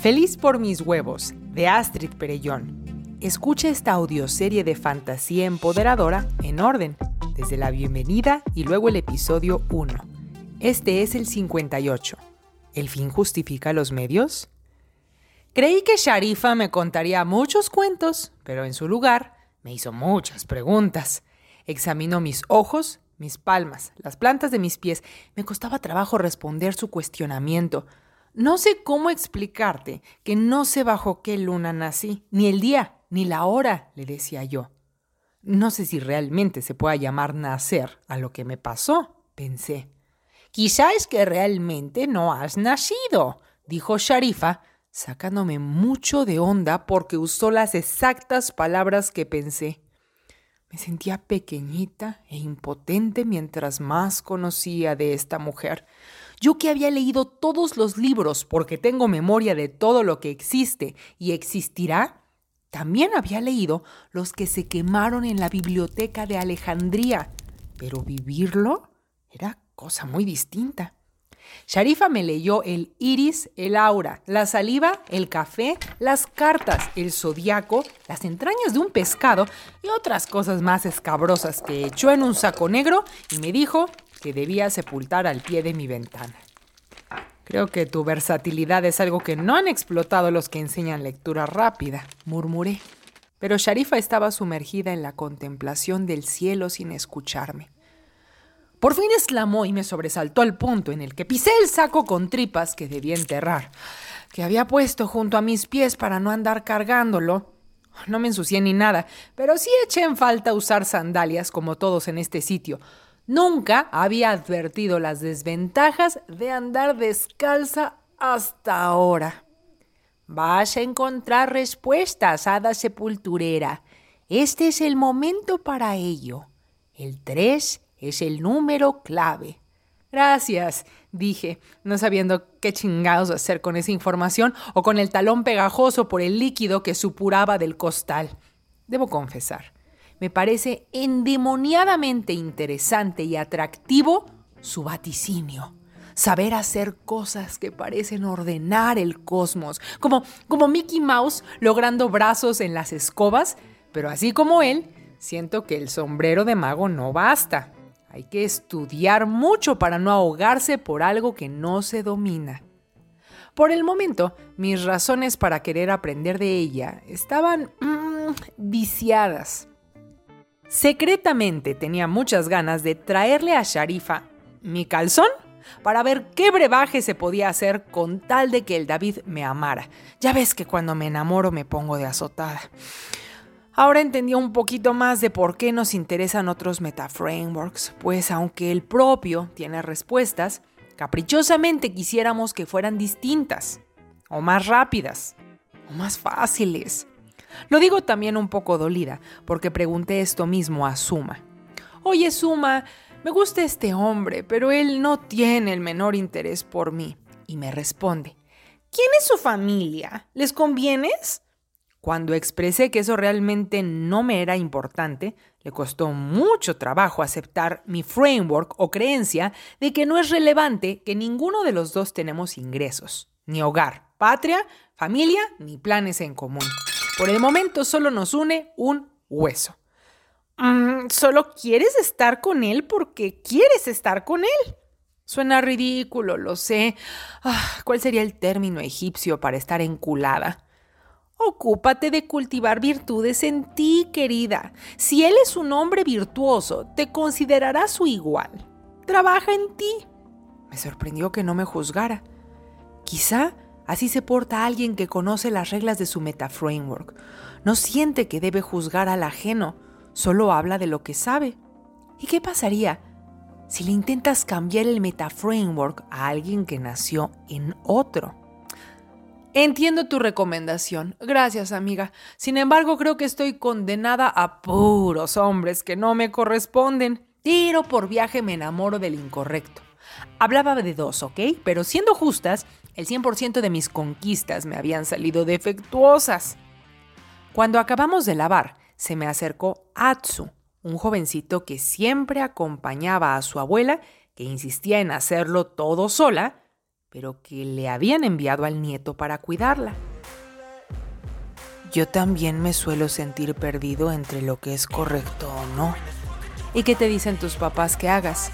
Feliz por mis huevos, de Astrid Perellón. Escucha esta audioserie de fantasía empoderadora en orden, desde la bienvenida y luego el episodio 1. Este es el 58. ¿El fin justifica los medios? Creí que Sharifa me contaría muchos cuentos, pero en su lugar me hizo muchas preguntas. Examinó mis ojos, mis palmas, las plantas de mis pies. Me costaba trabajo responder su cuestionamiento. No sé cómo explicarte que no sé bajo qué luna nací, ni el día, ni la hora, le decía yo. No sé si realmente se pueda llamar nacer a lo que me pasó, pensé. Quizá es que realmente no has nacido, dijo Sharifa, sacándome mucho de onda porque usó las exactas palabras que pensé. Me sentía pequeñita e impotente mientras más conocía de esta mujer. Yo que había leído todos los libros porque tengo memoria de todo lo que existe y existirá, también había leído los que se quemaron en la biblioteca de Alejandría, pero vivirlo era cosa muy distinta. Sharifa me leyó el iris, el aura, la saliva, el café, las cartas, el zodiaco, las entrañas de un pescado y otras cosas más escabrosas que echó en un saco negro y me dijo que debía sepultar al pie de mi ventana. Creo que tu versatilidad es algo que no han explotado los que enseñan lectura rápida, murmuré. Pero Sharifa estaba sumergida en la contemplación del cielo sin escucharme. Por fin exclamó y me sobresaltó al punto en el que pisé el saco con tripas que debía enterrar, que había puesto junto a mis pies para no andar cargándolo. No me ensucié ni nada, pero sí eché en falta usar sandalias como todos en este sitio, Nunca había advertido las desventajas de andar descalza hasta ahora. Vas a encontrar respuestas, hada sepulturera. Este es el momento para ello. El 3 es el número clave. Gracias, dije, no sabiendo qué chingados hacer con esa información o con el talón pegajoso por el líquido que supuraba del costal. Debo confesar, me parece endemoniadamente interesante y atractivo su vaticinio. Saber hacer cosas que parecen ordenar el cosmos, como, como Mickey Mouse logrando brazos en las escobas, pero así como él, siento que el sombrero de mago no basta. Hay que estudiar mucho para no ahogarse por algo que no se domina. Por el momento, mis razones para querer aprender de ella estaban mm, viciadas. Secretamente tenía muchas ganas de traerle a Sharifa mi calzón para ver qué brebaje se podía hacer con tal de que el David me amara. Ya ves que cuando me enamoro me pongo de azotada. Ahora entendí un poquito más de por qué nos interesan otros metaframeworks, pues aunque el propio tiene respuestas, caprichosamente quisiéramos que fueran distintas, o más rápidas, o más fáciles. Lo digo también un poco dolida, porque pregunté esto mismo a Suma. Oye, Suma, me gusta este hombre, pero él no tiene el menor interés por mí. Y me responde, ¿quién es su familia? ¿Les convienes? Cuando expresé que eso realmente no me era importante, le costó mucho trabajo aceptar mi framework o creencia de que no es relevante que ninguno de los dos tenemos ingresos, ni hogar, patria, familia, ni planes en común. Por el momento solo nos une un hueso. Mm, solo quieres estar con él porque quieres estar con él. Suena ridículo, lo sé. Ah, ¿Cuál sería el término egipcio para estar enculada? Ocúpate de cultivar virtudes en ti, querida. Si él es un hombre virtuoso, te considerará su igual. Trabaja en ti. Me sorprendió que no me juzgara. Quizá Así se porta alguien que conoce las reglas de su metaframework. No siente que debe juzgar al ajeno, solo habla de lo que sabe. ¿Y qué pasaría si le intentas cambiar el metaframework a alguien que nació en otro? Entiendo tu recomendación. Gracias, amiga. Sin embargo, creo que estoy condenada a puros hombres que no me corresponden. Tiro por viaje me enamoro del incorrecto. Hablaba de dos, ¿ok? Pero siendo justas, el 100% de mis conquistas me habían salido defectuosas. Cuando acabamos de lavar, se me acercó Atsu, un jovencito que siempre acompañaba a su abuela, que insistía en hacerlo todo sola, pero que le habían enviado al nieto para cuidarla. Yo también me suelo sentir perdido entre lo que es correcto o no. ¿Y qué te dicen tus papás que hagas?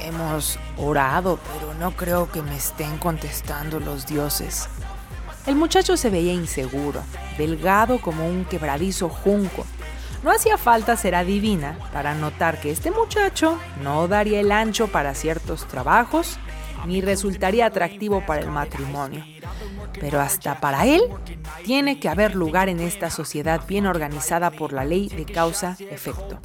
Hemos orado, pero no creo que me estén contestando los dioses. El muchacho se veía inseguro, delgado como un quebradizo junco. No hacía falta ser adivina para notar que este muchacho no daría el ancho para ciertos trabajos ni resultaría atractivo para el matrimonio. Pero hasta para él tiene que haber lugar en esta sociedad bien organizada por la ley de causa-efecto.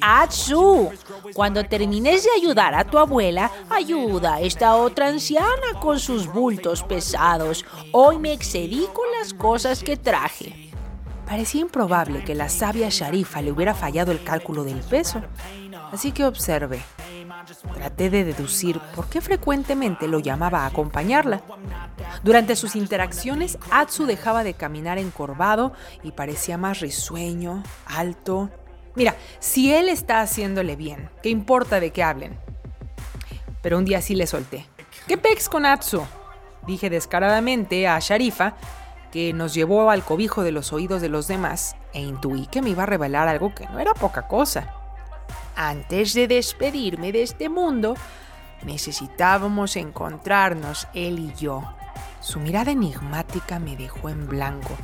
Atsu, cuando termines de ayudar a tu abuela, ayuda a esta otra anciana con sus bultos pesados. Hoy me excedí con las cosas que traje. Parecía improbable que la sabia Sharifa le hubiera fallado el cálculo del peso, así que observe. Traté de deducir por qué frecuentemente lo llamaba a acompañarla. Durante sus interacciones, Atsu dejaba de caminar encorvado y parecía más risueño, alto. Mira, si él está haciéndole bien, ¿qué importa de qué hablen? Pero un día sí le solté. ¿Qué pex con Atsu? Dije descaradamente a Sharifa, que nos llevó al cobijo de los oídos de los demás, e intuí que me iba a revelar algo que no era poca cosa. Antes de despedirme de este mundo, necesitábamos encontrarnos él y yo. Su mirada enigmática me dejó en blanco.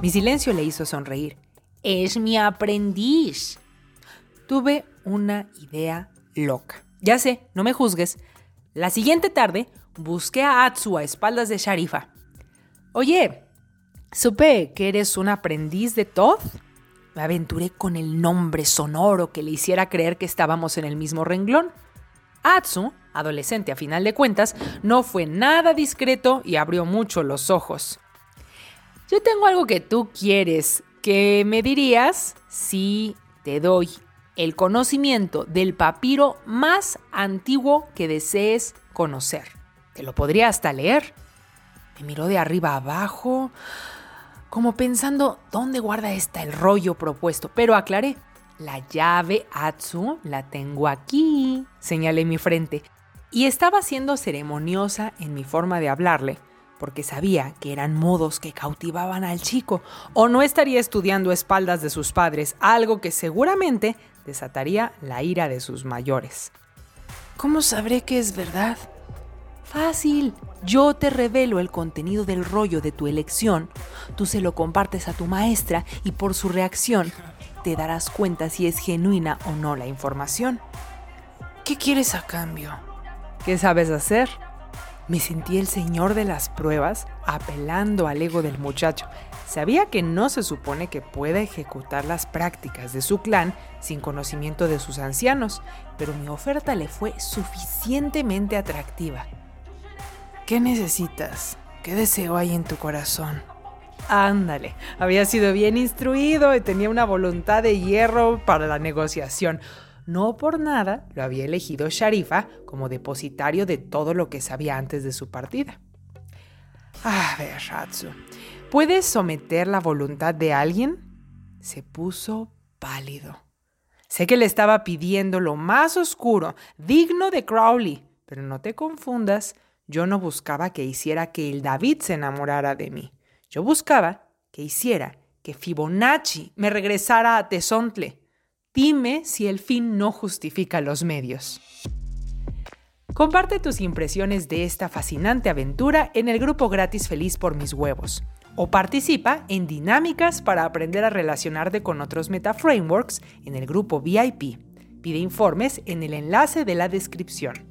Mi silencio le hizo sonreír. Es mi aprendiz. Tuve una idea loca. Ya sé, no me juzgues. La siguiente tarde busqué a Atsu a espaldas de Sharifa. Oye, supe que eres un aprendiz de Todd. Me aventuré con el nombre sonoro que le hiciera creer que estábamos en el mismo renglón. Atsu, adolescente a final de cuentas, no fue nada discreto y abrió mucho los ojos. Yo tengo algo que tú quieres, que me dirías si te doy el conocimiento del papiro más antiguo que desees conocer. Te lo podría hasta leer. Me miró de arriba abajo como pensando dónde guarda esta el rollo propuesto, pero aclaré. La llave Atsu la tengo aquí, señalé mi frente, y estaba siendo ceremoniosa en mi forma de hablarle, porque sabía que eran modos que cautivaban al chico, o no estaría estudiando a espaldas de sus padres, algo que seguramente desataría la ira de sus mayores. ¿Cómo sabré que es verdad? Fácil. Yo te revelo el contenido del rollo de tu elección, tú se lo compartes a tu maestra y por su reacción te darás cuenta si es genuina o no la información. ¿Qué quieres a cambio? ¿Qué sabes hacer? Me sentí el señor de las pruebas apelando al ego del muchacho. Sabía que no se supone que pueda ejecutar las prácticas de su clan sin conocimiento de sus ancianos, pero mi oferta le fue suficientemente atractiva. ¿Qué necesitas? ¿Qué deseo hay en tu corazón? Ándale, había sido bien instruido y tenía una voluntad de hierro para la negociación. No por nada lo había elegido Sharifa como depositario de todo lo que sabía antes de su partida. A ver, Ratsu, ¿puedes someter la voluntad de alguien? Se puso pálido. Sé que le estaba pidiendo lo más oscuro, digno de Crowley, pero no te confundas, yo no buscaba que hiciera que el David se enamorara de mí. Yo buscaba que hiciera que Fibonacci me regresara a Tezontle. Dime si el fin no justifica los medios. Comparte tus impresiones de esta fascinante aventura en el grupo gratis Feliz por mis huevos o participa en dinámicas para aprender a relacionarte con otros metaframeworks en el grupo VIP. Pide informes en el enlace de la descripción.